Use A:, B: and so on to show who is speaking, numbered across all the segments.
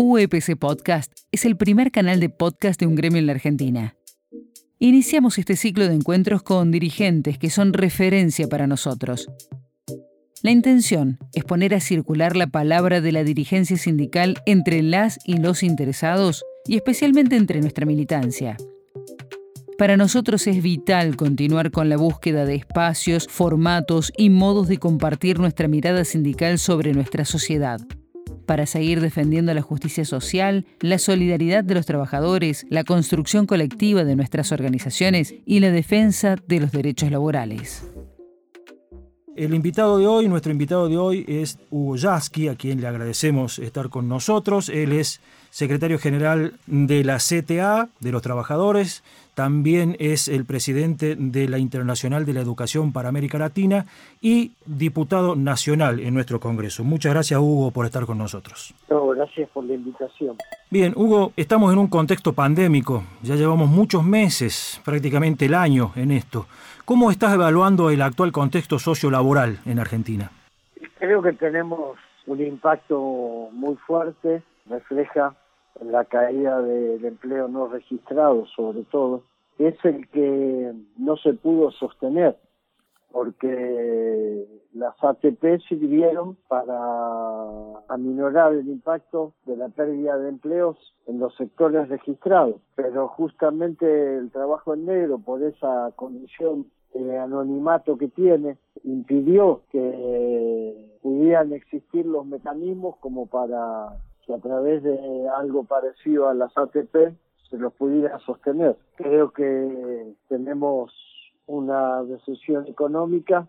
A: UEPC Podcast es el primer canal de podcast de un gremio en la Argentina. Iniciamos este ciclo de encuentros con dirigentes que son referencia para nosotros. La intención es poner a circular la palabra de la dirigencia sindical entre las y los interesados y especialmente entre nuestra militancia. Para nosotros es vital continuar con la búsqueda de espacios, formatos y modos de compartir nuestra mirada sindical sobre nuestra sociedad para seguir defendiendo la justicia social, la solidaridad de los trabajadores, la construcción colectiva de nuestras organizaciones y la defensa de los derechos laborales.
B: El invitado de hoy, nuestro invitado de hoy es Hugo Yasky, a quien le agradecemos estar con nosotros. Él es secretario general de la CTA, de los trabajadores, también es el presidente de la Internacional de la Educación para América Latina y diputado nacional en nuestro Congreso. Muchas gracias, Hugo, por estar con nosotros.
C: gracias por la invitación.
B: Bien, Hugo, estamos en un contexto pandémico, ya llevamos muchos meses, prácticamente el año en esto. ¿Cómo estás evaluando el actual contexto sociolaboral en Argentina?
C: Creo que tenemos un impacto muy fuerte, refleja la caída del empleo no registrado sobre todo, es el que no se pudo sostener, porque las ATP sirvieron para aminorar el impacto de la pérdida de empleos en los sectores registrados, pero justamente el trabajo en negro, por esa condición de anonimato que tiene, impidió que pudieran existir los mecanismos como para que a través de algo parecido a las ATP se los pudiera sostener. Creo que tenemos una recesión económica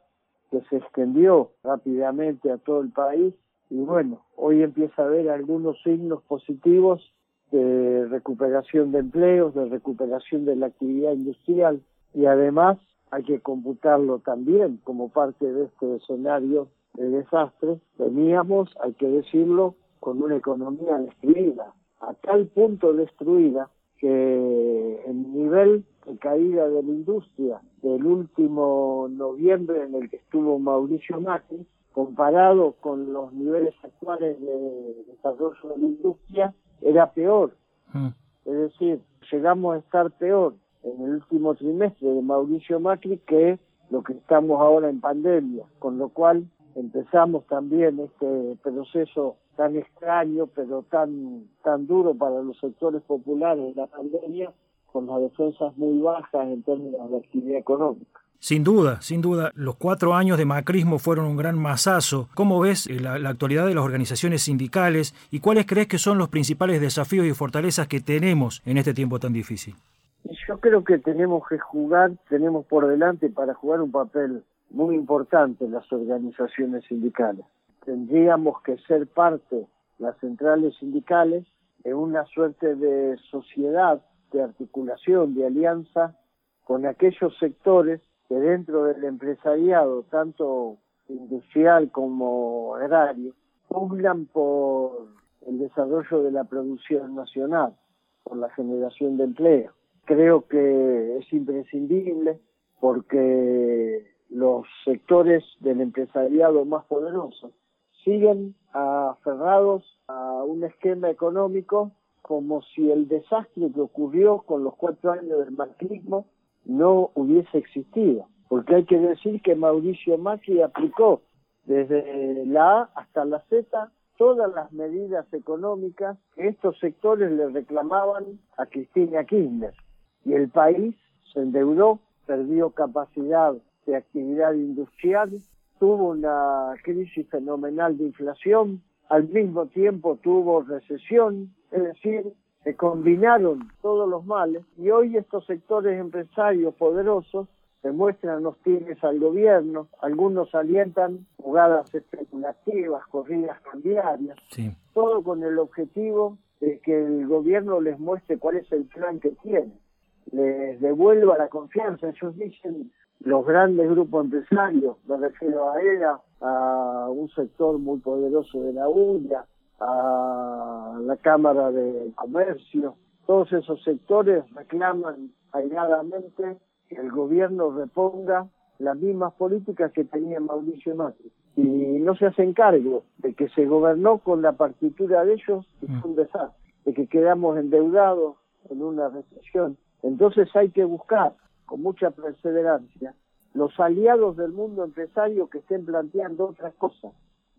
C: que se extendió rápidamente a todo el país y bueno, hoy empieza a haber algunos signos positivos de recuperación de empleos, de recuperación de la actividad industrial y además hay que computarlo también como parte de este escenario de desastre. Teníamos, hay que decirlo, con una economía destruida, a tal punto destruida que el nivel de caída de la industria del último noviembre en el que estuvo Mauricio Macri, comparado con los niveles actuales de desarrollo de la industria, era peor. Mm. Es decir, llegamos a estar peor en el último trimestre de Mauricio Macri que lo que estamos ahora en pandemia, con lo cual empezamos también este proceso tan extraño, pero tan, tan duro para los sectores populares de la pandemia, con las defensas muy bajas en términos de actividad económica.
B: Sin duda, sin duda, los cuatro años de macrismo fueron un gran masazo. ¿Cómo ves eh, la, la, actualidad de las organizaciones sindicales y cuáles crees que son los principales desafíos y fortalezas que tenemos en este tiempo tan difícil?
C: Yo creo que tenemos que jugar, tenemos por delante para jugar un papel muy importante las organizaciones sindicales tendríamos que ser parte, las centrales sindicales, de una suerte de sociedad, de articulación, de alianza con aquellos sectores que dentro del empresariado, tanto industrial como agrario, pugnan por el desarrollo de la producción nacional, por la generación de empleo. Creo que es imprescindible porque los sectores del empresariado más poderosos siguen aferrados a un esquema económico como si el desastre que ocurrió con los cuatro años del macrismo no hubiese existido. Porque hay que decir que Mauricio Macri aplicó desde la A hasta la Z todas las medidas económicas que estos sectores le reclamaban a Cristina Kirchner. Y el país se endeudó, perdió capacidad de actividad industrial, tuvo una crisis fenomenal de inflación, al mismo tiempo tuvo recesión, es decir, se combinaron todos los males y hoy estos sectores empresarios poderosos se muestran hostiles al gobierno, algunos alientan jugadas especulativas, corridas cambiarias, todo con el objetivo de que el gobierno les muestre cuál es el plan que tiene, les devuelva la confianza. Ellos dicen, los grandes grupos empresarios, me refiero a ERA, a un sector muy poderoso de la UNIA, a la Cámara de Comercio, todos esos sectores reclaman airadamente que el gobierno reponga las mismas políticas que tenía Mauricio Macri. y no se hacen cargo de que se gobernó con la partitura de ellos y fue un desastre, de que quedamos endeudados en una recesión. Entonces hay que buscar con mucha perseverancia los aliados del mundo empresario que estén planteando otras cosas,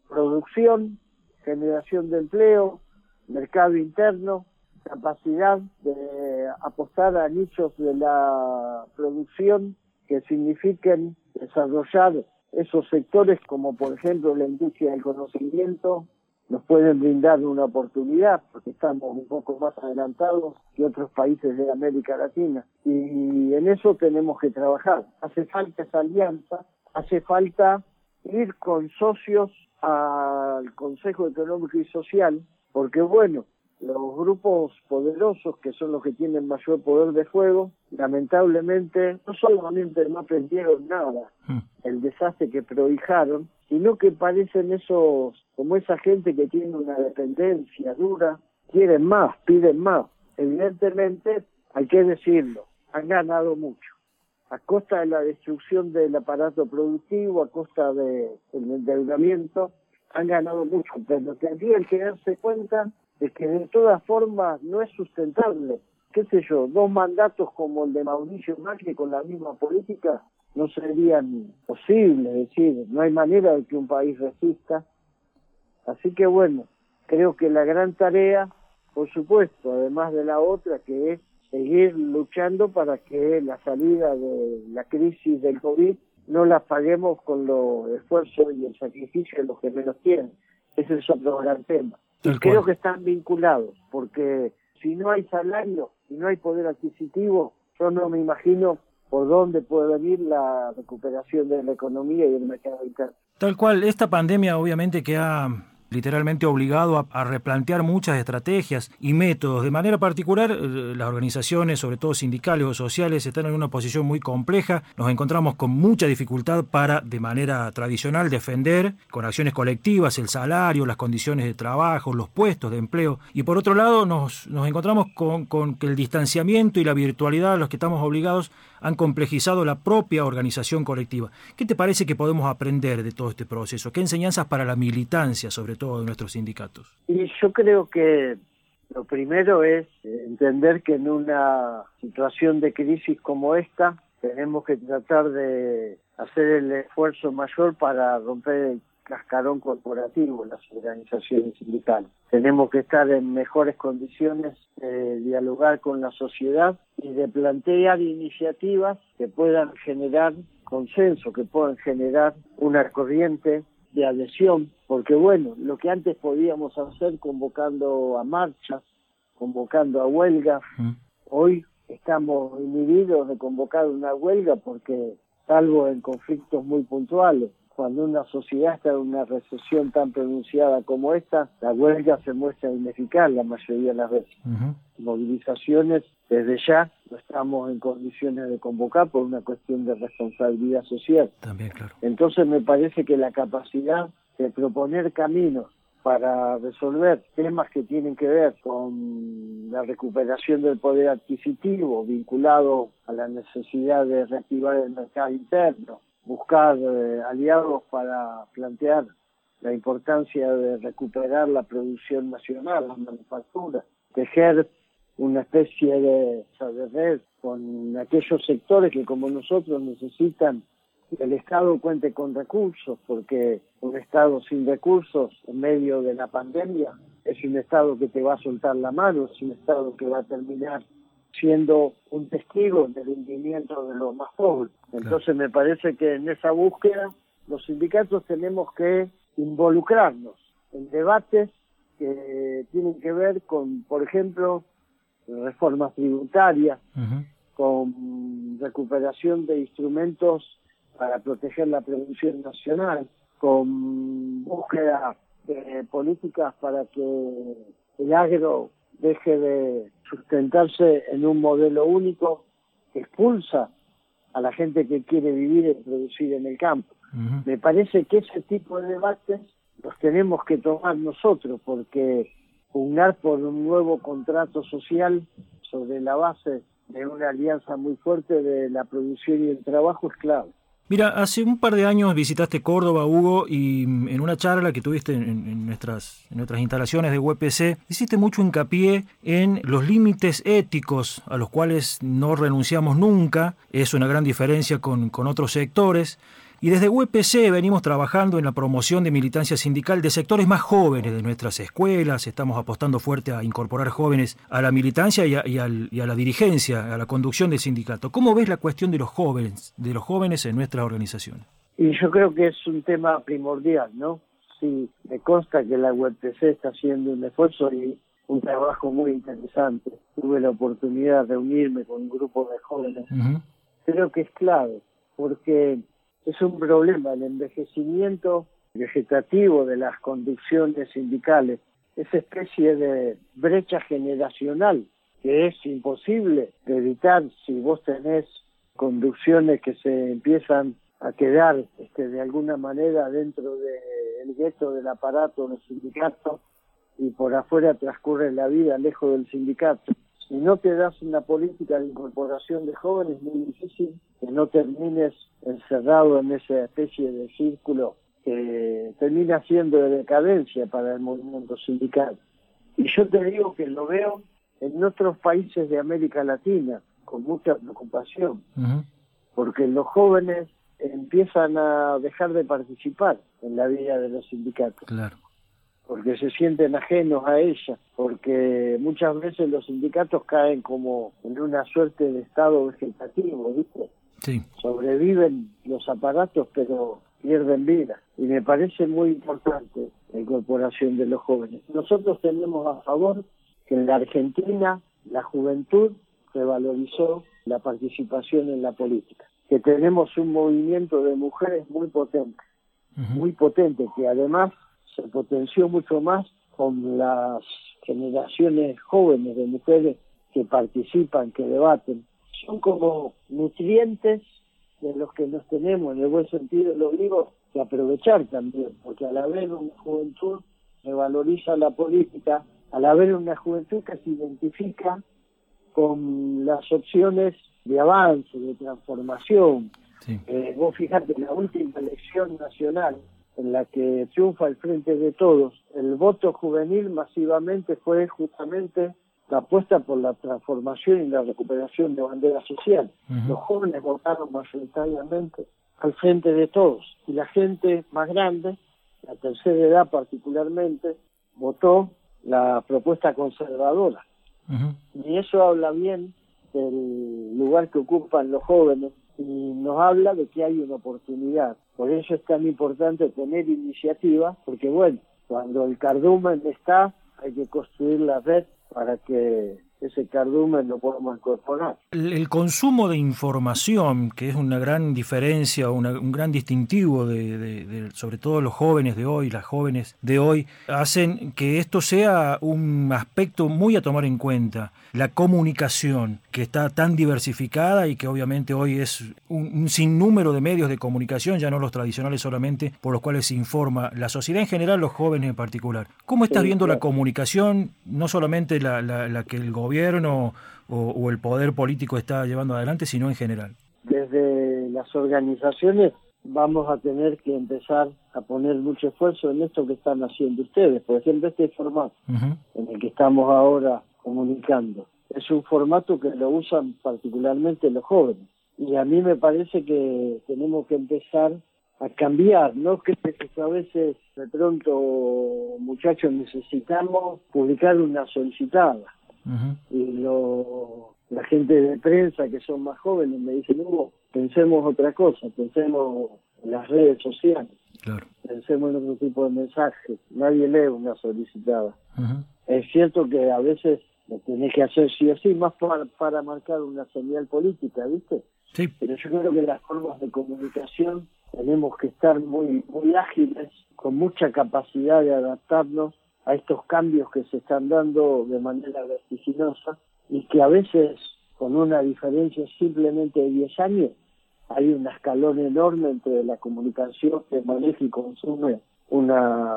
C: producción, generación de empleo, mercado interno, capacidad de apostar a nichos de la producción que signifiquen desarrollar esos sectores como por ejemplo la industria del conocimiento, nos pueden brindar una oportunidad porque estamos un poco más adelantados que otros países de América Latina y en eso tenemos que trabajar. Hace falta esa alianza, hace falta ir con socios al Consejo Económico y Social porque bueno, los grupos poderosos, que son los que tienen mayor poder de fuego, lamentablemente no solamente no aprendieron nada, hmm. el desastre que prohijaron, sino que parecen esos, como esa gente que tiene una dependencia dura, quieren más, piden más. Evidentemente, hay que decirlo, han ganado mucho a costa de la destrucción del aparato productivo, a costa del endeudamiento, han ganado mucho, pero tendrían que darse cuenta de que de todas formas no es sustentable. ¿Qué sé yo? Dos mandatos como el de Mauricio Macri con la misma política no serían posibles, es decir, no hay manera de que un país resista. Así que bueno, creo que la gran tarea, por supuesto, además de la otra, que es seguir luchando para que la salida de la crisis del COVID no la paguemos con los esfuerzos y el sacrificio de los que menos tienen. Ese es otro gran tema. Y creo que están vinculados, porque si no hay salario, si no hay poder adquisitivo, yo no me imagino por dónde puede venir la recuperación de la economía y del mercado interno.
B: Tal cual, esta pandemia obviamente que ha literalmente obligado a, replantear muchas estrategias y métodos. De manera particular, eh, las organizaciones, sobre todo sindicales o sociales, están en una posición muy compleja. Nos encontramos con mucha dificultad para, de manera tradicional, defender con acciones colectivas el salario, las condiciones de trabajo, los puestos de empleo. Y por otro lado, nos, encontramos con, con que el distanciamiento y la virtualidad a los que estamos obligados han complejizado la propia organización colectiva. ¿Qué te parece que podemos aprender de todo este proceso? ¿Qué enseñanzas para la militancia, sobre todo de nuestros sindicatos?
C: Y yo creo que lo primero es entender que en una situación de crisis como esta tenemos que tratar de hacer el esfuerzo mayor para romper el cascarón corporativo las organizaciones sindicales. Tenemos que estar en mejores condiciones de dialogar con la sociedad y de plantear iniciativas que puedan generar consenso, que puedan generar una corriente de adhesión, porque bueno, lo que antes podíamos hacer convocando a marchas, convocando a huelgas, mm. hoy estamos inhibidos de convocar una huelga porque, salvo en conflictos muy puntuales, cuando una sociedad está en una recesión tan pronunciada como esta, la huelga se muestra ineficaz la mayoría de las veces. Movilizaciones desde ya no estamos en condiciones de convocar por una cuestión de responsabilidad social.
B: También, claro.
C: Entonces me parece que la capacidad de proponer caminos para resolver temas que tienen que ver con la recuperación del poder adquisitivo vinculado a la necesidad de reactivar el mercado interno, buscar eh, aliados para plantear la importancia de recuperar la producción nacional, la manufactura, tejer una especie de, de red con aquellos sectores que como nosotros necesitan que el Estado cuente con recursos, porque un Estado sin recursos en medio de la pandemia es un Estado que te va a soltar la mano, es un Estado que va a terminar siendo un testigo del hundimiento de los más pobres. Entonces me parece que en esa búsqueda los sindicatos tenemos que involucrarnos en debates que tienen que ver con, por ejemplo, reformas tributarias, con recuperación de instrumentos para proteger la producción nacional, con búsqueda de políticas para que el agro deje de sustentarse en un modelo único que expulsa a la gente que quiere vivir y producir en el campo. Me parece que ese tipo de debates los tenemos que tomar nosotros porque pugnar por un nuevo contrato social sobre la base de una alianza muy fuerte de la producción y el trabajo es clave.
B: Mira, hace un par de años visitaste Córdoba, Hugo, y mm, en una charla que tuviste en, nuestras, en nuestras instalaciones de UPC, hiciste mucho hincapié en los límites éticos a los cuales no renunciamos nunca. Es una gran diferencia con, con otros sectores. Y desde UPC venimos trabajando en la promoción de militancia sindical de sectores más jóvenes de nuestras escuelas. Estamos apostando fuerte a incorporar jóvenes a la militancia y a, la dirigencia, a la conducción del sindicato. ¿Cómo ves la cuestión de los jóvenes, de los jóvenes en nuestra organización?
C: Y yo creo que es un tema primordial, ¿no? Sí, me consta que la UPC está haciendo un esfuerzo y un trabajo muy interesante. Tuve la oportunidad de reunirme con un grupo de jóvenes. Creo que es clave, porque es un problema el envejecimiento vegetativo de las conducciones sindicales, esa especie de brecha generacional que es imposible de evitar si vos tenés conducciones que se empiezan a quedar este, de alguna manera dentro del gueto del aparato del sindicato y por afuera transcurre la vida lejos del sindicato si no te das una política de incorporación de jóvenes, es muy difícil que no termines encerrado en esa especie de círculo que termina siendo de decadencia para el movimiento sindical. Y yo te digo que lo veo en otros países de América Latina con mucha preocupación, porque los jóvenes empiezan a dejar de participar en la vida de los sindicatos.
B: Claro
C: porque se sienten ajenos a ella, porque muchas veces los sindicatos caen como en una suerte de estado vegetativo, ¿viste?
B: Sí.
C: Sobreviven los aparatos, pero pierden vida. Y me parece muy importante la incorporación de los jóvenes. Nosotros tenemos a favor que en la Argentina la juventud revalorizó la participación en la política, que tenemos un movimiento de mujeres muy potente, muy potente, que además se potenció mucho más con las generaciones jóvenes de mujeres que participan, que debaten. Son como nutrientes de los que nos tenemos, en el buen sentido lo digo, que aprovechar también, porque al haber una juventud que valoriza la política, al haber una juventud que se identifica con las opciones de avance, de transformación. Eh, vos fijate, la última elección nacional en la que triunfa el Frente de Todos, el voto juvenil masivamente fue justamente la apuesta por la transformación y la recuperación de bandera social. Los jóvenes votaron mayoritariamente al Frente de Todos y la gente más grande, la tercera edad particularmente, votó la propuesta conservadora. Y eso habla bien del lugar que ocupan los jóvenes y nos habla de que hay una oportunidad. Por eso es tan importante tener iniciativa, porque bueno, cuando el cardumen está, hay que construir la red para que ese cardumen lo podemos incorporar.
B: El, consumo de información, que es una gran diferencia, un gran distintivo de, sobre todo los jóvenes de hoy, las jóvenes de hoy, hacen que esto sea un aspecto muy a tomar en cuenta. La comunicación, que está tan diversificada y que obviamente hoy es un, sinnúmero de medios de comunicación, ya no los tradicionales solamente, por los cuales se informa la sociedad en general, los jóvenes en particular. ¿Cómo estás viendo la comunicación, no solamente la, la que el gobierno gobierno o, el poder político está llevando adelante, sino en general?
C: Desde las organizaciones vamos a tener que empezar a poner mucho esfuerzo en esto que están haciendo ustedes. Por ejemplo, este formato en el que estamos ahora comunicando. Es un formato que lo usan particularmente los jóvenes. Y a mí me parece que tenemos que empezar a cambiar, no que a veces de pronto muchachos necesitamos publicar una solicitada. Y lo, la gente de prensa que son más jóvenes me dicen, Hugo, pensemos otra cosa, pensemos en las redes sociales, pensemos en otro tipo de mensajes, nadie lee una solicitada. Es cierto que a veces lo tenés que hacer sí o sí, más para, para marcar una señal política, ¿viste?
B: Sí.
C: Pero yo creo que las formas de comunicación tenemos que estar muy, muy ágiles, con mucha capacidad de adaptarnos a estos cambios que se están dando de manera vertiginosa y que a veces con una diferencia simplemente de 10 años hay un escalón enorme entre la comunicación que maneja y consume una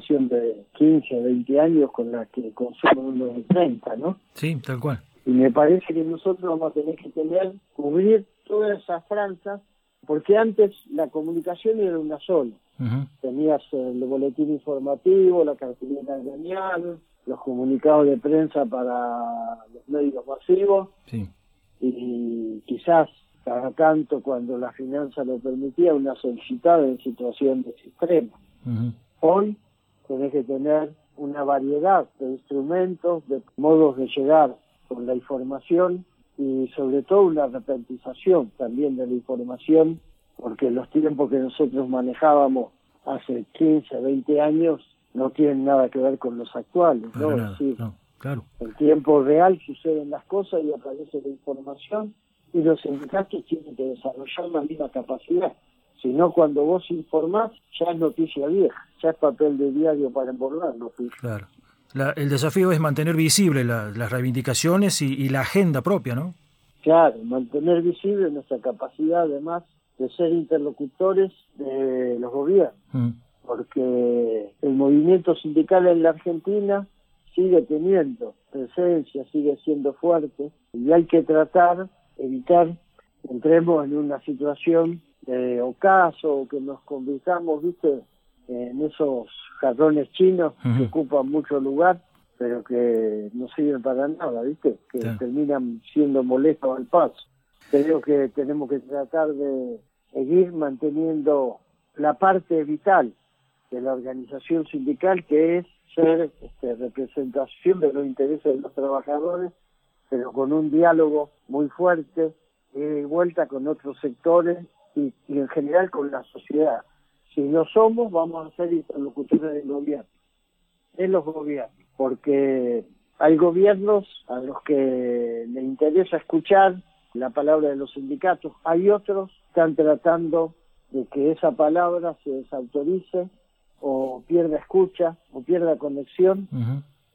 C: generación de 15, 20 años con la que consume uno de 30, ¿no?
B: Sí, tal cual.
C: Y me parece que nosotros vamos a tener que tener, cubrir todas esas franjas porque antes la comunicación era una sola. Tenías el boletín informativo, la cartulina gremial, los comunicados de prensa para los medios masivos y quizás cada tanto cuando la finanza lo permitía una solicitada en situaciones extremas. Hoy tenés que tener una variedad de instrumentos, de modos de llegar con la información y sobre todo una repentización también de la información, porque los tiempos que nosotros manejábamos hace 15, 20 años no tienen nada que ver con los actuales. ¿no? claro. En tiempo real suceden las cosas y aparece la información y los sindicatos tienen que desarrollar la misma capacidad. Si no, cuando vos informás, ya es noticia vieja, ya es papel de diario para embordarlo.
B: Claro. el desafío es mantener visible las reivindicaciones y, la agenda propia, ¿no?
C: Claro, mantener visible nuestra capacidad, además, de ser interlocutores de los gobiernos. Mm. Porque el movimiento sindical en la Argentina sigue teniendo presencia, sigue siendo fuerte, y hay que tratar, evitar entremos en una situación de ocaso que nos convirtamos, viste, en esos jarrones chinos que ocupan mucho lugar, pero que no sirven para nada, viste, que terminan siendo molestos al paso. Creo que tenemos que tratar de seguir manteniendo la parte vital de la organización sindical, que es ser este, representación de los intereses de los trabajadores, pero con un diálogo muy fuerte, y vuelta con otros sectores y, en general con la sociedad. Si no somos, vamos a ser interlocutores del gobierno, de los gobiernos, porque hay gobiernos a los que le interesa escuchar la palabra de los sindicatos, hay otros que están tratando de que esa palabra se desautorice o pierda escucha o pierda conexión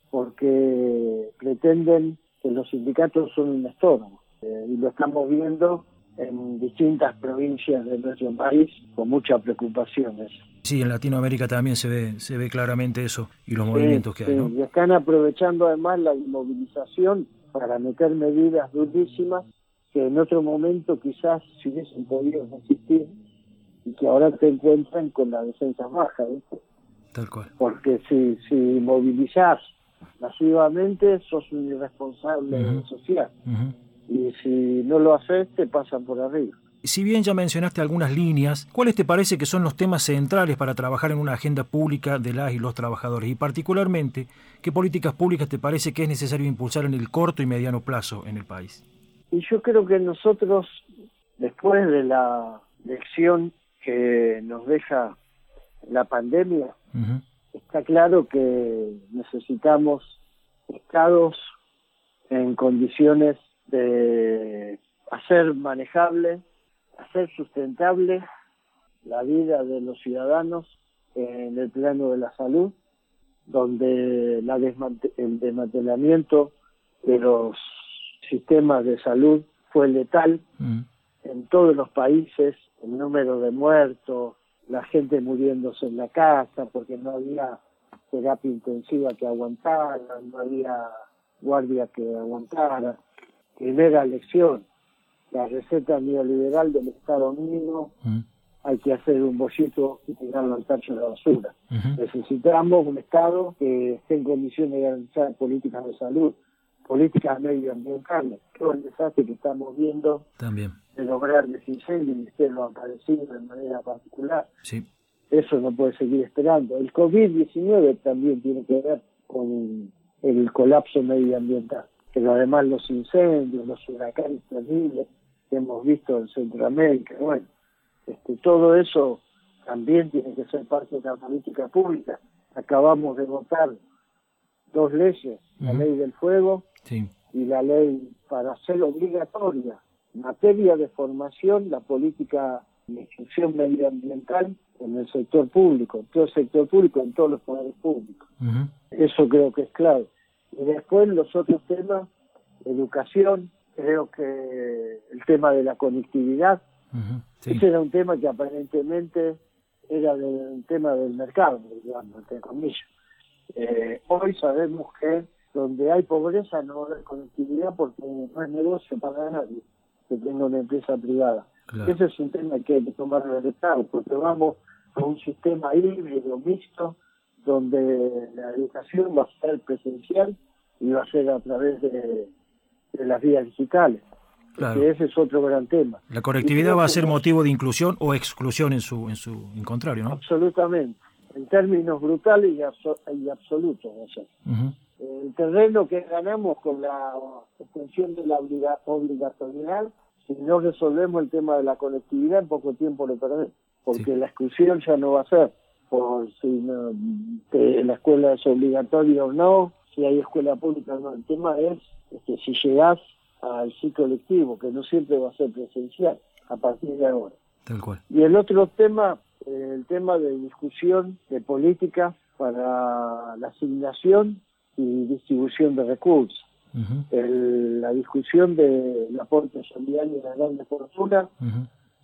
C: porque pretenden que los sindicatos son un estorbo. Eh, y lo estamos viendo en distintas provincias de nuestro país con muchas preocupaciones.
B: Sí, en Latinoamérica también se ve, se ve claramente eso y los movimientos que hay. ¿no?
C: Y están aprovechando además la inmovilización para meter medidas durísimas que en otro momento quizás si hubiesen podido resistir y que ahora te encuentran con la defensa baja.
B: Tal cual.
C: Porque si, si movilizás masivamente sos un irresponsable social y si no lo haces te pasan por arriba.
B: Si bien ya mencionaste algunas líneas, ¿cuáles te parece que son los temas centrales para trabajar en una agenda pública de las y los trabajadores? Y particularmente, ¿qué políticas públicas te parece que es necesario impulsar en el corto y mediano plazo en el país?
C: Y yo creo que nosotros, después de la lección que nos deja la pandemia, está claro que necesitamos estados en condiciones de hacer manejable, hacer sustentable la vida de los ciudadanos en el plano de la salud, donde la el desmantelamiento de los sistemas de salud fue letal mm. en todos los países, el número de muertos, la gente muriéndose en la casa porque no había terapia intensiva que aguantara, no había guardia que aguantara, primera lección, la receta neoliberal del Estado mínimo, hay que hacer un bollito y tirarlo al tacho de la basura. Necesitamos un Estado que esté en condiciones de garantizar políticas de salud, políticas medioambientales. Todo el desastre que estamos viendo
B: También.
C: de lograr incendios y usted lo ha parecido de manera particular.
B: Sí.
C: Eso no puede seguir esperando. El COVID-19 también tiene que ver con el colapso medioambiental pero además los incendios, los huracanes terribles que hemos visto en Centroamérica, bueno, este, todo eso también tiene que ser parte de la política pública. Acabamos de votar dos leyes, la ley del fuego y la ley para hacer obligatoria en materia de formación la política de instrucción medioambiental en el sector público, en todo el sector público, en todos los poderes públicos. Eso creo que es clave. Y después los otros temas, educación, creo que el tema de la conectividad, ese era un tema que aparentemente era un tema del mercado, digamos, entre comillas. Eh, hoy sabemos que donde hay pobreza no hay conectividad porque no es negocio para nadie que tenga una empresa privada. Ese es un tema que hay que tomarlo del Estado, porque vamos a un sistema híbrido, mixto, donde la educación va a ser presencial y va a ser a través de, las vías digitales. Claro. ese es otro gran tema.
B: La conectividad va a ser motivo de inclusión o exclusión en su en su en contrario, ¿no?
C: Absolutamente, en términos brutales y, absolutos. El terreno que ganamos con la extensión de la obligatoriedad, si no resolvemos el tema de la conectividad, en poco tiempo lo perdemos, porque la exclusión ya no va a ser por si la escuela es obligatoria o no, si hay escuela pública o no. El tema es que si llegás al ciclo lectivo, que no siempre va a ser presencial a partir de ahora. Y el otro tema, el tema de discusión de política para la asignación y distribución de recursos. la discusión del aporte solidario y la gran fortuna,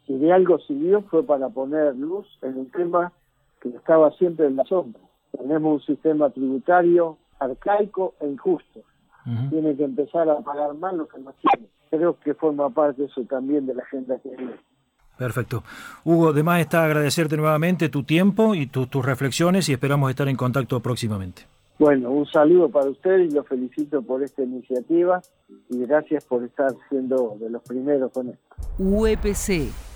C: si de algo sirvió fue para poner luz en un tema que estaba siempre en la sombra. Tenemos un sistema tributario arcaico e injusto. Tiene que empezar a pagar más lo que más tiene. Creo que forma parte eso también de la agenda que viene.
B: Perfecto. Hugo, además está agradecerte nuevamente tu tiempo y tus reflexiones y esperamos estar en contacto próximamente.
C: Bueno, un saludo para usted y lo felicito por esta iniciativa y gracias por estar siendo de los primeros con esto.
A: UEPC